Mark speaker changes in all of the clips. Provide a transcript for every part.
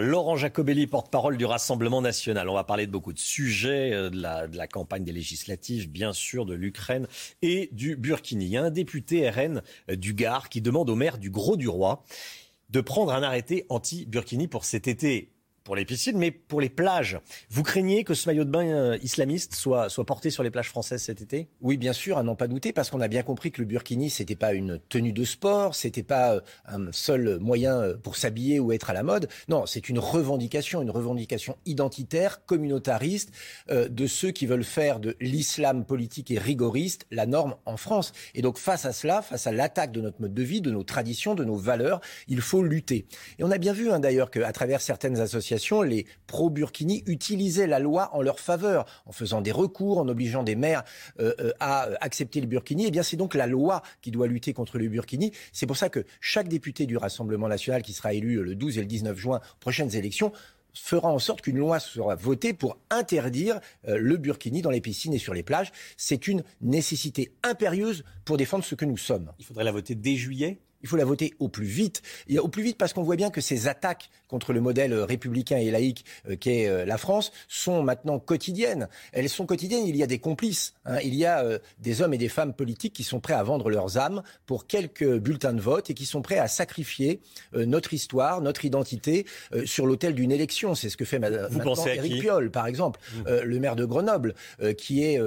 Speaker 1: Laurent Jacobelli, porte-parole du Rassemblement national. On va parler de beaucoup de sujets, euh, de la, campagne des législatives, bien sûr, de l'Ukraine et du Burkini. Il y a un député RN euh, du Gard qui demande au maire du Gros-du-Roi de prendre un arrêté anti-Burkini pour cet été pour les piscines, mais pour les plages. Vous craignez que ce maillot de bain euh, islamiste soit, soit porté sur les plages françaises cet été?
Speaker 2: Oui, bien sûr, à n'en pas douter, parce qu'on a bien compris que le burkini, c'était pas une tenue de sport, c'était pas euh, un seul moyen euh, pour s'habiller ou être à la mode. Non, c'est une revendication, une revendication identitaire, communautariste, de ceux qui veulent faire de l'islam politique et rigoriste la norme en France. Et donc, face à cela, face à l'attaque de notre mode de vie, de nos traditions, de nos valeurs, il faut lutter. Et on a bien vu, hein, d'ailleurs, qu'à travers certaines associations, les pro-Burkini utilisaient la loi en leur faveur, en faisant des recours, en obligeant des maires euh, euh, à accepter le Burkini. Eh bien, c'est donc la loi qui doit lutter contre le Burkini. C'est pour ça que chaque député du Rassemblement national qui sera élu le 12 et le 19 juin prochaines élections fera en sorte qu'une loi sera votée pour interdire euh, le burkini dans les piscines et sur les plages. C'est une nécessité impérieuse pour défendre ce que nous sommes.
Speaker 1: Il faudrait la voter dès juillet?
Speaker 2: Il faut la voter au plus vite. Et au plus vite parce qu'on voit bien que ces attaques contre le modèle républicain et laïque euh, qu'est euh, la France sont maintenant quotidiennes. Elles sont quotidiennes. Il y a des complices. Hein. Il y a euh, des hommes et des femmes politiques qui sont prêts à vendre leurs âmes pour quelques bulletins de vote et qui sont prêts à sacrifier notre histoire, notre identité sur l'autel d'une élection. C'est ce que fait maintenant Éric Piolle, par exemple, le maire de Grenoble, qui est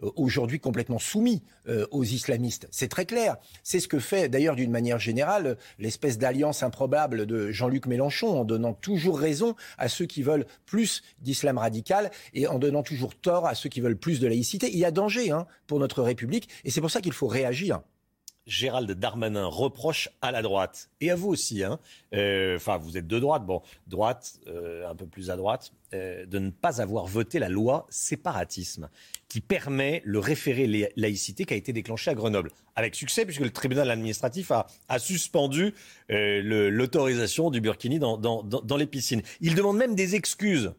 Speaker 2: aujourd'hui complètement soumis aux islamistes. C'est très clair. C'est ce que fait d'ailleurs d'une manière générale l'espèce d'alliance improbable de Jean-Luc Mélenchon en donnant toujours raison à ceux qui veulent plus d'islam radical et en donnant toujours tort à ceux qui veulent plus de laïcité. Il y a danger hein, pour notre République et c'est pour ça qu'il faut réagir.
Speaker 1: Gérald Darmanin reproche à la droite, et à vous aussi, hein, euh, enfin vous êtes de droite, bon, droite, euh, un peu plus à droite, euh, de ne pas avoir voté la loi séparatisme, qui permet le référé laïcité qui a été déclenché à Grenoble, avec succès, puisque le tribunal administratif a, suspendu l'autorisation du burkini dans, dans les piscines. Il demande même des excuses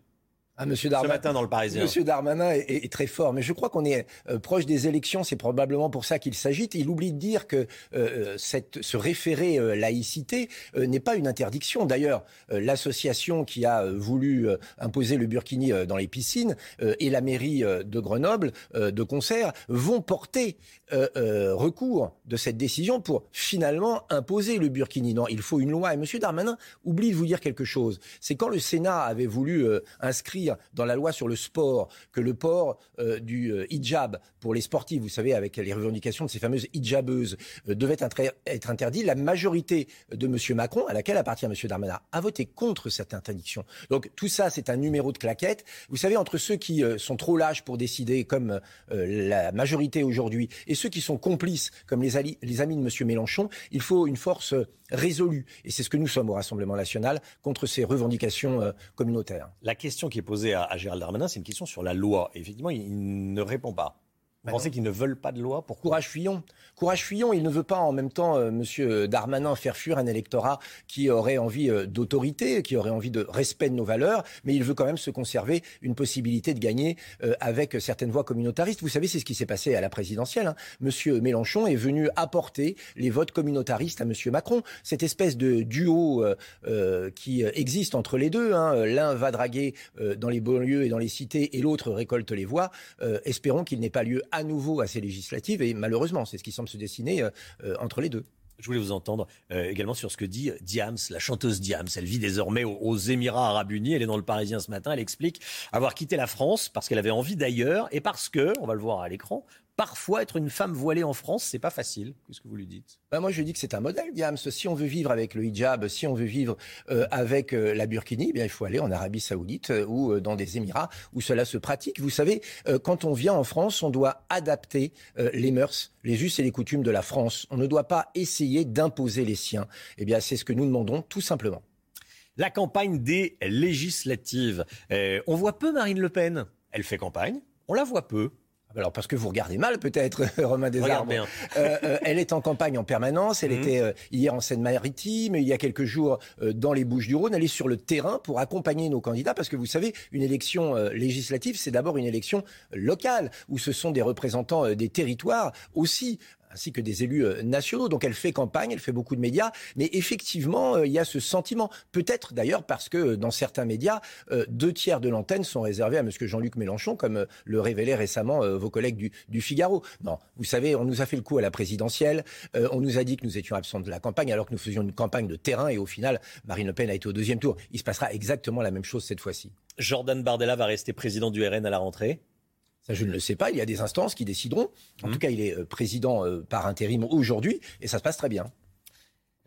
Speaker 2: ah, Monsieur Darmanin,
Speaker 1: Ce matin dans le Parisien.
Speaker 2: Monsieur Darmanin est, très fort, mais je crois qu'on est euh, proche des élections. C'est probablement pour ça qu'il s'agite. Il oublie de dire que euh, euh, cette, ce référé laïcité n'est pas une interdiction. D'ailleurs, l'association qui a voulu imposer le burkini dans les piscines et la mairie de Grenoble, de concert, vont porter recours de cette décision pour finalement imposer le burkini. Non, il faut une loi. Et Monsieur Darmanin oublie de vous dire quelque chose. C'est quand le Sénat avait voulu inscrire dans la loi sur le sport que le port euh, du euh, hijab pour les sportifs, vous savez, avec les revendications de ces fameuses hijabeuses, euh, devait être interdit. La majorité de M. Macron, à laquelle appartient M. Darmanin, a voté contre cette interdiction. Donc tout ça, c'est un numéro de claquette. Vous savez, entre ceux qui sont trop lâches pour décider, comme la majorité aujourd'hui, et ceux qui sont complices, comme les, les amis de M. Mélenchon, il faut une force résolue. Et c'est ce que nous sommes au Rassemblement national contre ces revendications communautaires.
Speaker 1: La question qui est posée à, Gérald Darmanin, c'est une question sur la loi. Et effectivement, il ne répond pas. Vous pensez qu'ils ne veulent pas de loi
Speaker 2: pour Courage Fillon. Courage Fillon, il ne veut pas en même temps, euh, Monsieur Darmanin, faire fuir un électorat qui aurait envie euh, d'autorité, qui aurait envie de respect de nos valeurs, mais il veut quand même se conserver une possibilité de gagner euh, avec certaines voix communautaristes. Vous savez, c'est ce qui s'est passé à la présidentielle. Hein. Monsieur Mélenchon est venu apporter les votes communautaristes à Monsieur Macron. Cette espèce de duo qui existe entre les deux. Hein. L'un va draguer dans les banlieues et dans les cités, et l'autre récolte les voix. espérons qu'il n'ait pas lieu à nouveau à ces législatives. Et malheureusement, c'est ce qui semble se dessiner euh, euh, entre les deux.
Speaker 1: Je voulais vous entendre euh, également sur ce que dit Diams, la chanteuse Diams. Elle vit désormais aux, Émirats arabes unis. Elle est dans le Parisien ce matin. Elle explique avoir quitté la France parce qu'elle avait envie d'ailleurs et parce que, on va le voir à l'écran, parfois être une femme voilée en France, c'est pas facile. Qu'est-ce que vous lui dites?
Speaker 2: Bah Moi, je dis que c'est un modèle, Diams. Si on veut vivre avec le hijab, si on veut vivre euh, avec euh, la burkini, eh bien, il faut aller en Arabie Saoudite euh, ou dans des Émirats où cela se pratique. Vous savez, quand on vient en France, on doit adapter les mœurs, les us et les coutumes de la France. On ne doit pas essayer d'imposer les siens. Eh bien, c'est ce que nous demandons, tout simplement.
Speaker 1: La campagne des législatives. on voit peu Marine Le Pen. Elle fait campagne. On la voit peu.
Speaker 2: Alors parce que vous regardez mal peut-être, Romain Desarbres. Euh, euh, elle est en campagne en permanence. Elle mhm. était euh, hier en Seine-Maritime, il y a quelques jours euh, dans les Bouches-du-Rhône. Elle est sur le terrain pour accompagner nos candidats parce que vous savez, une élection législative, c'est d'abord une élection locale où ce sont des représentants des territoires aussi ainsi que des élus euh, nationaux. Donc elle fait campagne, elle fait beaucoup de médias, mais effectivement, euh, il y a ce sentiment. Peut-être d'ailleurs parce que euh, dans certains médias, deux tiers de l'antenne sont réservés à M. Jean-Luc Mélenchon, comme le révélaient récemment vos collègues du, du, Figaro. Non, vous savez, on nous a fait le coup à la présidentielle, on nous a dit que nous étions absents de la campagne alors que nous faisions une campagne de terrain et au final, Marine Le Pen a été au deuxième tour. Il se passera exactement la même chose cette fois-ci.
Speaker 1: Jordan Bardella va rester président du RN à la rentrée
Speaker 2: ça, je ne le sais pas. Il y a des instances qui décideront. En mmh. tout cas, il est euh, président euh, par intérim aujourd'hui et ça se passe très bien.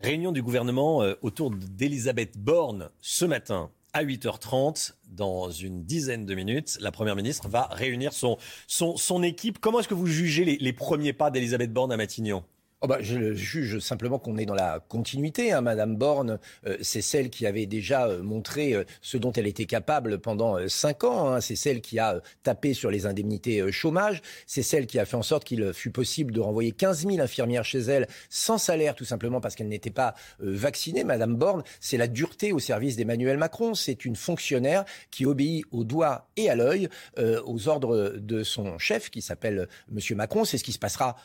Speaker 1: Réunion du gouvernement euh, autour d'Elisabeth Borne ce matin à 8h30. Dans une dizaine de minutes, la Première ministre va réunir son, son, son équipe. Comment est-ce que vous jugez les, les premiers pas d'Elisabeth Borne à Matignon?
Speaker 2: Oh bah, je juge simplement qu'on est dans la continuité. Hein. Madame Borne, euh, c'est celle qui avait déjà euh, montré euh, ce dont elle était capable pendant cinq ans. Hein. C'est celle qui a tapé sur les indemnités chômage. C'est celle qui a fait en sorte qu'il fut possible de renvoyer 15 000 infirmières chez elle sans salaire, tout simplement parce qu'elles n'étaient pas vaccinées. Madame Borne, c'est la dureté au service d'Emmanuel Macron. C'est une fonctionnaire qui obéit au doigt et à l'œil aux ordres de son chef, qui s'appelle Monsieur Macron. C'est ce qui se passera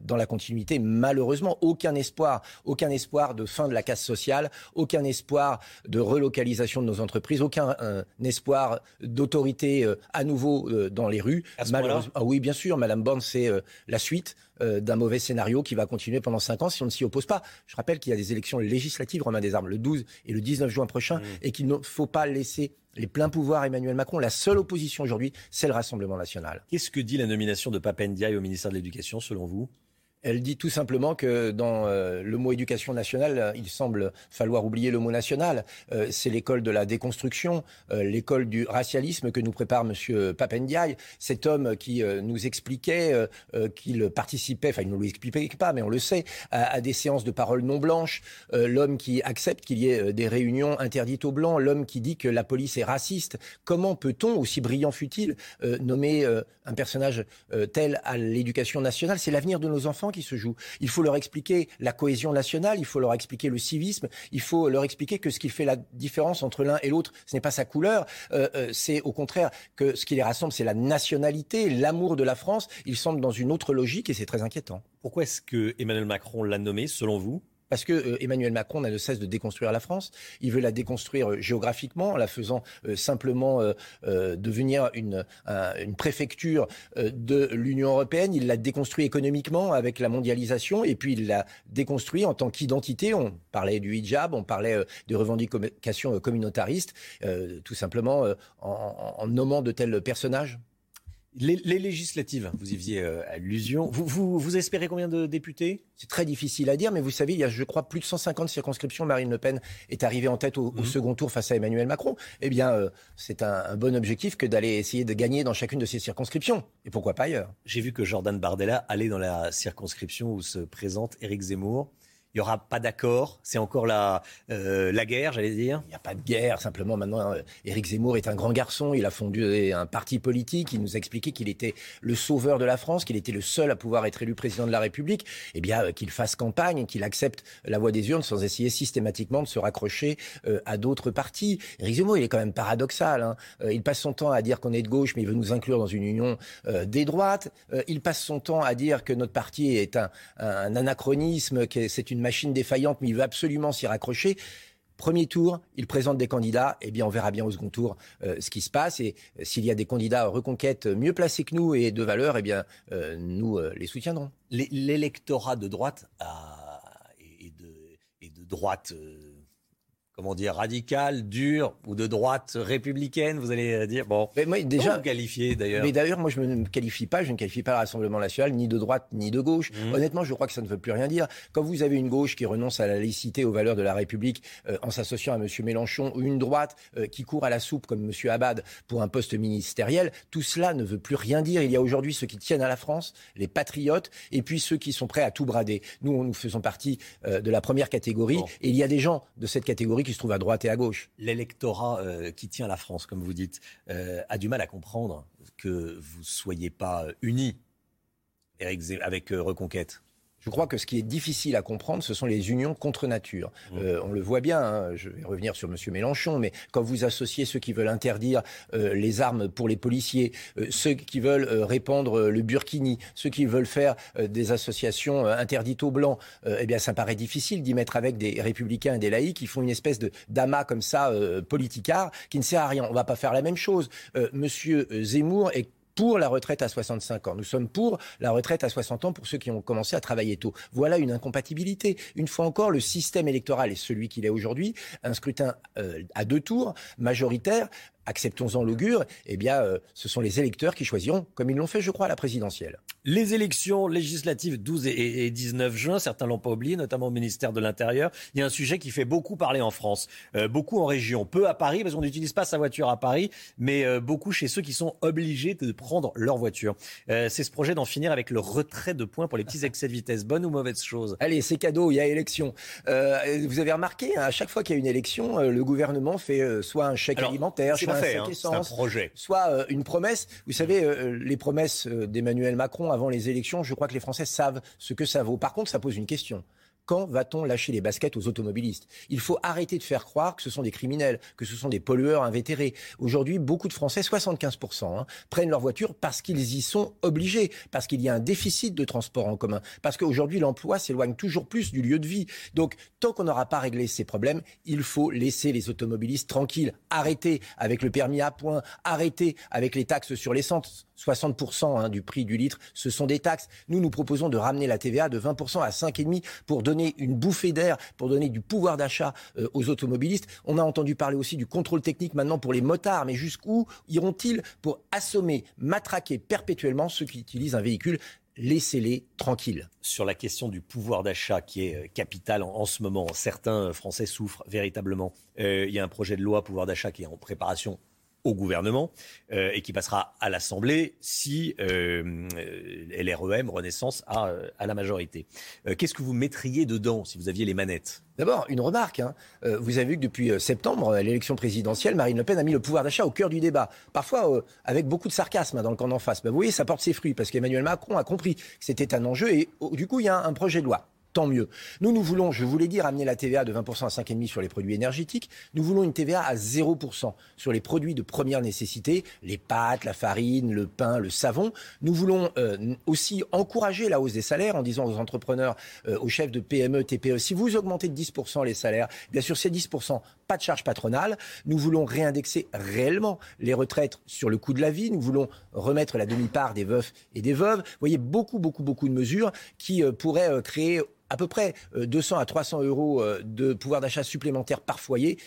Speaker 2: dans la continuité malheureusement aucun espoir, aucun espoir de fin de la casse sociale, aucun espoir de relocalisation de nos entreprises, aucun euh, espoir d'autorité euh, à nouveau euh, dans les rues.
Speaker 1: Ah
Speaker 2: oui, bien sûr, Madame Borne, c'est la suite d'un mauvais scénario qui va continuer pendant cinq ans si on ne s'y oppose pas. Je rappelle qu'il y a des élections législatives, Romain Desarmes, le 12 et le 19 juin prochain, mmh. et qu'il ne faut pas laisser les pleins pouvoirs à Emmanuel Macron. La seule opposition aujourd'hui, c'est le Rassemblement national.
Speaker 1: Qu'est-ce que dit la nomination de Papendiaï au ministère de l'Éducation, selon vous?
Speaker 2: Elle dit tout simplement que dans euh, le mot éducation nationale, euh, il semble falloir oublier le mot national. Euh, c'est l'école de la déconstruction, l'école du racialisme que nous prépare Monsieur Papendiaï, cet homme qui nous expliquait qu'il participait, enfin il ne nous l'expliquait pas, mais on le sait, à, des séances de paroles non blanches, l'homme qui accepte qu'il y ait des réunions interdites aux blancs, l'homme qui dit que la police est raciste. Comment peut-on, aussi brillant fut-il, nommer un personnage tel à l'éducation nationale? C'est l'avenir de nos enfants se joue. Il faut leur expliquer la cohésion nationale, il faut leur expliquer le civisme, il faut leur expliquer que ce qui fait la différence entre l'un et l'autre, ce n'est pas sa couleur, euh, euh, c'est au contraire que ce qui les rassemble, c'est la nationalité, l'amour de la France. Ils semblent dans une autre logique et c'est très inquiétant.
Speaker 1: Pourquoi est-ce que Emmanuel Macron l'a nommé, selon vous
Speaker 2: parce que euh, Emmanuel Macron n'a de cesse de déconstruire la France. Il veut la déconstruire euh, géographiquement, en la faisant euh, simplement devenir une, préfecture de l'Union européenne. Il l'a déconstruit économiquement avec la mondialisation, et puis il l'a déconstruit en tant qu'identité. On parlait du hijab, on parlait des revendications communautaristes, tout simplement en, en nommant de tels personnages.
Speaker 1: Les, législatives, vous y faisiez euh, allusion. Vous, vous, espérez combien de députés?
Speaker 2: C'est très difficile à dire, mais vous savez, il y a, je crois, plus de 150 circonscriptions. Marine Le Pen est arrivée en tête au, mhm. second tour face à Emmanuel Macron. Eh bien, euh, c'est un, bon objectif que d'aller essayer de gagner dans chacune de ces circonscriptions. Et pourquoi pas ailleurs?
Speaker 1: J'ai vu que Jordan Bardella allait dans la circonscription où se présente Éric Zemmour il n'y aura pas d'accord. C'est encore la, euh, la guerre, j'allais dire.
Speaker 2: Il n'y a pas de guerre. Simplement, maintenant, euh, Éric Zemmour est un grand garçon. Il a fondé un parti politique. Il nous a expliqué qu'il était le sauveur de la France, qu'il était le seul à pouvoir être élu président de la République. Eh bien, euh, qu'il fasse campagne, qu'il accepte la voie des urnes sans essayer systématiquement de se raccrocher à d'autres partis. Éric Zemmour, il est quand même paradoxal. Hein. il passe son temps à dire qu'on est de gauche, mais il veut nous inclure dans une union des droites. il passe son temps à dire que notre parti est un, un anachronisme, que c'est une machine défaillante, mais il veut absolument s'y raccrocher. Premier tour, il présente des candidats, et eh bien on verra bien au second tour euh, ce qui se passe. Et euh, s'il y a des candidats reconquête mieux placés que nous et de valeur, eh bien euh, nous les soutiendrons.
Speaker 1: L'électorat de droite et, de, droite comment dire, radicale, dure ou de droite républicaine Vous allez euh, dire, bon,
Speaker 2: mais moi, déjà,
Speaker 1: vous qualifiez d'ailleurs
Speaker 2: Mais d'ailleurs, moi, je ne me qualifie pas, je ne qualifie pas le Rassemblement national, ni de droite, ni de gauche. Mmh. Honnêtement, je crois que ça ne veut plus rien dire. Quand vous avez une gauche qui renonce à la laïcité, aux valeurs de la République, euh, en s'associant à M. Mélenchon, ou une droite euh, qui court à la soupe, comme M. Abad, pour un poste ministériel, tout cela ne veut plus rien dire. Il y a aujourd'hui ceux qui tiennent à la France, les patriotes, et puis ceux qui sont prêts à tout brader. Nous, nous faisons partie de la première catégorie, et il y a des gens de cette catégorie qui se trouvent à droite et à gauche.
Speaker 1: L'électorat euh, qui tient la France, comme vous dites, euh, a du mal à comprendre que vous ne soyez pas unis avec euh, Reconquête.
Speaker 2: Je crois que ce qui est difficile à comprendre, ce sont les unions contre nature. Mmh. Euh, on le voit bien, hein, je vais revenir sur M. Mélenchon, mais quand vous associez ceux qui veulent interdire euh, les armes pour les policiers, euh, ceux qui veulent répandre le burkini, ceux qui veulent faire des associations interdites aux blancs, eh bien ça me paraît difficile d'y mettre avec des républicains et des laïcs qui font une espèce de d'amas comme ça, politicard, qui ne sert à rien. On ne va pas faire la même chose. Monsieur Zemmour est pour la retraite à 65 ans. Nous sommes pour la retraite à 60 ans pour ceux qui ont commencé à travailler tôt. Voilà une incompatibilité. Une fois encore, le système électoral est celui qu'il est aujourd'hui, un scrutin euh, à deux tours, majoritaire, acceptons-en l'augure, eh bien, euh, ce sont les électeurs qui choisiront, comme ils l'ont fait, je crois, à la présidentielle.
Speaker 1: Les élections législatives 12 et 19 juin, certains l'ont pas oublié, notamment au ministère de l'Intérieur. Il y a un sujet qui fait beaucoup parler en France, euh, beaucoup en région, peu à Paris, parce qu'on n'utilise pas sa voiture à Paris, mais euh, beaucoup chez ceux qui sont obligés de prendre leur voiture. c'est ce projet d'en finir avec le retrait de points pour les petits excès de vitesse. Bonne ou mauvaise chose?
Speaker 2: Allez, c'est cadeau, il y a élection. vous avez remarqué, hein, à chaque fois qu'il y a une élection, le gouvernement fait soit un chèque alimentaire, soit
Speaker 1: Hein, c'est un projet.
Speaker 2: soit euh, une promesse. Vous savez, euh, les promesses euh, d'Emmanuel Macron avant les élections, je crois que les Français savent ce que ça vaut. Par contre, ça pose une question. Quand va-t-on lâcher les baskets aux automobilistes? Il faut arrêter de faire croire que ce sont des criminels, que ce sont des pollueurs invétérés. Aujourd'hui, beaucoup de Français, 75%, hein, prennent leur voiture parce qu'ils y sont obligés, parce qu'il y a un déficit de transport en commun, parce qu'aujourd'hui l'emploi s'éloigne toujours plus du lieu de vie. Donc, tant qu'on n'aura pas réglé ces problèmes, il faut laisser les automobilistes tranquilles, arrêter avec le permis à points, arrêter avec les taxes sur l'essence 60% hein, du prix du litre, ce sont des taxes. Nous, nous proposons de ramener la TVA de 20% à 5,5% pour donner une bouffée d'air, pour donner du pouvoir d'achat euh, aux automobilistes. On a entendu parler aussi du contrôle technique maintenant pour les motards, mais jusqu'où iront-ils pour assommer, matraquer perpétuellement ceux qui utilisent un véhicule laissez-les tranquilles?
Speaker 1: Sur la question du pouvoir d'achat qui est euh, capital en, ce moment, certains Français souffrent véritablement. Euh, il y a un projet de loi pouvoir d'achat qui est en préparation au gouvernement euh, et qui passera à l'Assemblée si euh, LREM, Renaissance, a, euh, la majorité. Euh, qu'est-ce que vous mettriez dedans si vous aviez les manettes?
Speaker 2: D'abord, une remarque. Hein. vous avez vu que depuis septembre, à l'élection présidentielle, Marine Le Pen a mis le pouvoir d'achat au cœur du débat. Parfois avec beaucoup de sarcasme hein, dans le camp d'en face. Ben, vous voyez, ça porte ses fruits parce qu'Emmanuel Macron a compris que c'était un enjeu et du coup, il y a un projet de loi tant mieux. Nous, nous voulons, je vous l'ai dit, ramener la TVA de 20% à 5,5% sur les produits énergétiques. Nous voulons une TVA à 0% sur les produits de première nécessité, les pâtes, la farine, le pain, le savon. Nous voulons euh, aussi encourager la hausse des salaires en disant aux entrepreneurs, euh, aux chefs de PME, TPE, si vous augmentez de 10% les salaires, bien sûr, ces 10%, pas de charge patronale. Nous voulons réindexer réellement les retraites sur le coût de la vie. Nous voulons remettre la demi-part des veufs et des veuves. Vous voyez, beaucoup, beaucoup, beaucoup de mesures qui euh, pourraient créer à peu près 200 euh, à 300 euros euh, de pouvoir d'achat supplémentaire par foyer.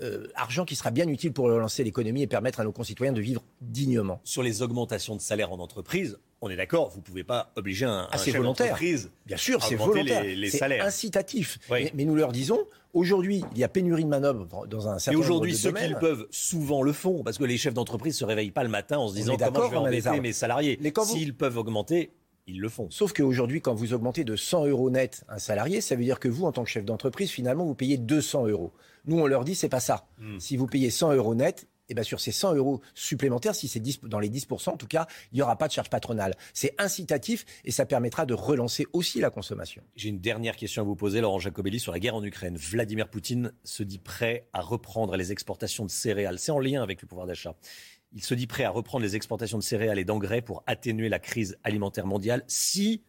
Speaker 2: Euh, argent qui sera bien utile pour relancer l'économie et permettre à nos concitoyens de vivre dignement.
Speaker 1: Sur les augmentations de salaire en entreprise, on est d'accord, vous ne pouvez pas obliger un, ah, chef d'entreprise
Speaker 2: Bien sûr, c'est volontaire. Les, salaires. incitatif. Mais, nous leur disons, aujourd'hui, il y a pénurie de manœuvre dans un certain
Speaker 1: nombre de Et aujourd'hui, ceux qui peuvent souvent le font, parce que les chefs d'entreprise ne se réveillent pas le matin en se disant comment je vais embêter mes salariés. S'ils peuvent augmenter, ils le font.
Speaker 2: Sauf qu'aujourd'hui, quand vous augmentez de 100 euros net un salarié, ça veut dire que vous, en tant que chef d'entreprise, finalement, vous payez 200 euros. Nous, on leur dit, c'est pas ça. Hmm. Si vous payez 100 euros net, et eh bien sur ces 100 euros supplémentaires, si c'est dans les 10%, en tout cas, il n'y aura pas de charge patronale. C'est incitatif et ça permettra de relancer aussi la consommation.
Speaker 1: J'ai une dernière question à vous poser, Laurent Jacobelli, sur la guerre en Ukraine. Vladimir Poutine se dit prêt à reprendre les exportations de céréales. C'est en lien avec le pouvoir d'achat. Il se dit prêt à reprendre les exportations de céréales et d'engrais pour atténuer la crise alimentaire mondiale si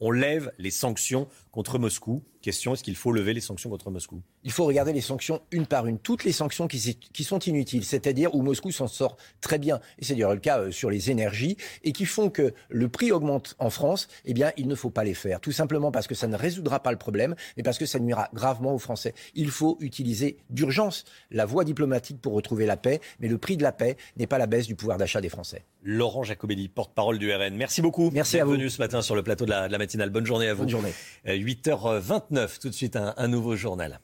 Speaker 1: on lève les sanctions contre Moscou. Question, est-ce qu'il faut lever les sanctions contre Moscou?
Speaker 2: Il faut regarder les sanctions une par une. Toutes les sanctions qui, qui sont inutiles, c'est-à-dire où Moscou s'en sort très bien, et c'est d'ailleurs le cas euh, sur les énergies, et qui font que le prix augmente en France, eh bien, il ne faut pas les faire. Tout simplement parce que ça ne résoudra pas le problème, mais parce que ça nuira gravement aux Français. Il faut utiliser d'urgence la voie diplomatique pour retrouver la paix, mais le prix de la paix n'est pas la baisse du pouvoir d'achat des Français.
Speaker 1: Laurent Jacobelli, porte-parole du RN. Merci beaucoup.
Speaker 2: Merci à vous.
Speaker 1: Bienvenue ce matin sur le plateau de la, de la matinale. Bonne journée à vous.
Speaker 2: Bonne journée.
Speaker 1: 8h29, euh, tout de suite un, un nouveau journal.